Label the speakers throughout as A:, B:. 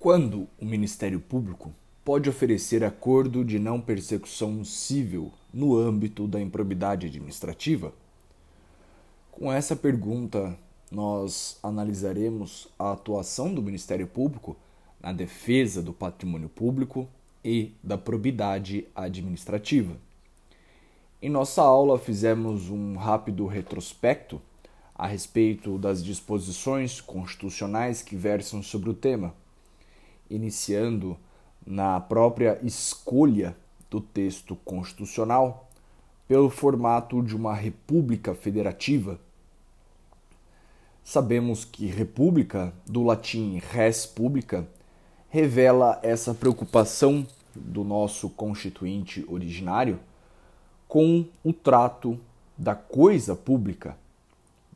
A: Quando o Ministério Público pode oferecer acordo de não persecução civil no âmbito da improbidade administrativa? Com essa pergunta, nós analisaremos a atuação do Ministério Público na defesa do patrimônio público e da probidade administrativa. Em nossa aula, fizemos um rápido retrospecto a respeito das disposições constitucionais que versam sobre o tema iniciando na própria escolha do texto constitucional pelo formato de uma república federativa. Sabemos que república, do latim res publica, revela essa preocupação do nosso constituinte originário com o trato da coisa pública,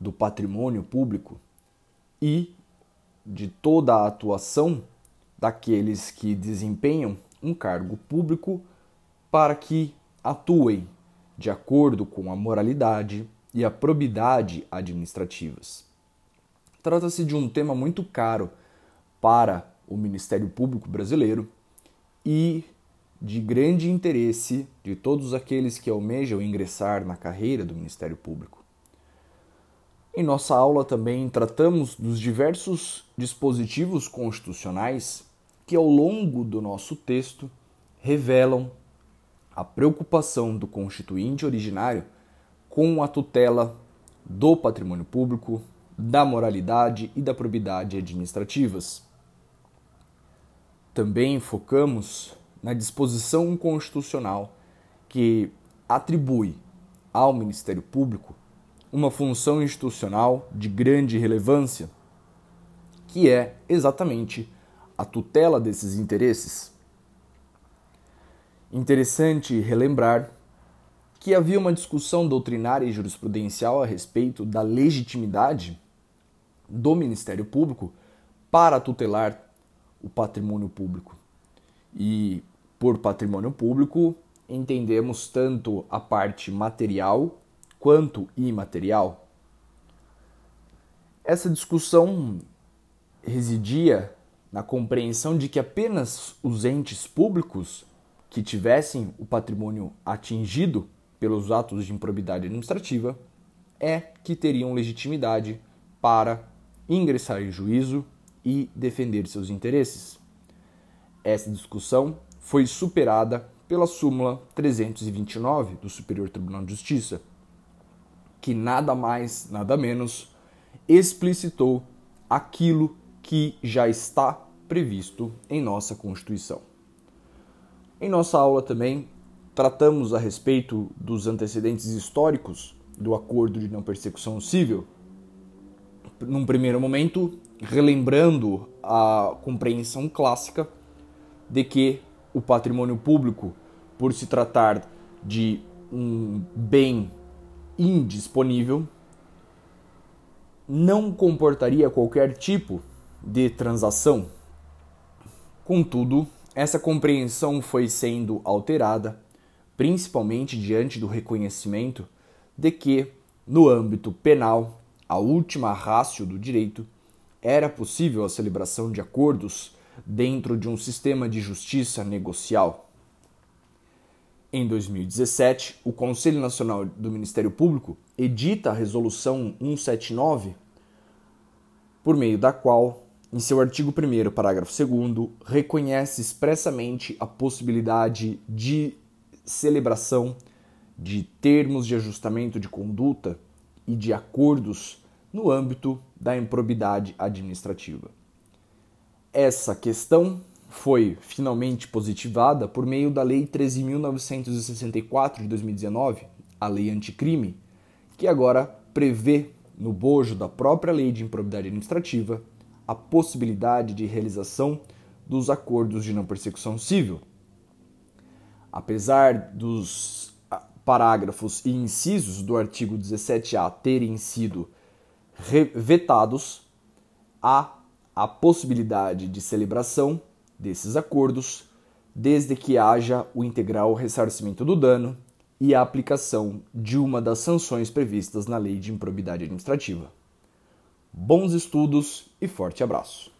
A: do patrimônio público e de toda a atuação daqueles que desempenham um cargo público para que atuem de acordo com a moralidade e a probidade administrativas. Trata-se de um tema muito caro para o Ministério Público brasileiro e de grande interesse de todos aqueles que almejam ingressar na carreira do Ministério Público. Em nossa aula também tratamos dos diversos dispositivos constitucionais que, ao longo do nosso texto, revelam a preocupação do constituinte originário com a tutela do patrimônio público, da moralidade e da probidade administrativas. Também focamos na disposição constitucional que atribui ao Ministério Público uma função institucional de grande relevância, que é exatamente a tutela desses interesses. Interessante relembrar que havia uma discussão doutrinária e jurisprudencial a respeito da legitimidade do Ministério Público para tutelar o patrimônio público. E por patrimônio público entendemos tanto a parte material quanto imaterial. Essa discussão residia na compreensão de que apenas os entes públicos que tivessem o patrimônio atingido pelos atos de improbidade administrativa é que teriam legitimidade para ingressar em juízo e defender seus interesses. Essa discussão foi superada pela súmula 329 do Superior Tribunal de Justiça, que nada mais, nada menos explicitou aquilo que já está previsto em nossa Constituição. Em nossa aula também tratamos a respeito dos antecedentes históricos do Acordo de Não Persecução Civil. Num primeiro momento, relembrando a compreensão clássica de que o patrimônio público, por se tratar de um bem indisponível, não comportaria qualquer tipo de transação. Contudo, essa compreensão foi sendo alterada, principalmente diante do reconhecimento de que, no âmbito penal, a última rácio do direito, era possível a celebração de acordos dentro de um sistema de justiça negocial. Em 2017, o Conselho Nacional do Ministério Público edita a Resolução 179, por meio da qual, em seu artigo 1, parágrafo 2, reconhece expressamente a possibilidade de celebração de termos de ajustamento de conduta e de acordos no âmbito da improbidade administrativa. Essa questão foi finalmente positivada por meio da Lei 13.964 de 2019, a Lei Anticrime, que agora prevê, no bojo da própria Lei de Improbidade Administrativa, a possibilidade de realização dos acordos de não persecução civil. Apesar dos ah, parágrafos e incisos do artigo 17A terem sido vetados, há a possibilidade de celebração desses acordos, desde que haja o integral ressarcimento do dano e a aplicação de uma das sanções previstas na Lei de Improbidade Administrativa. Bons estudos e forte abraço!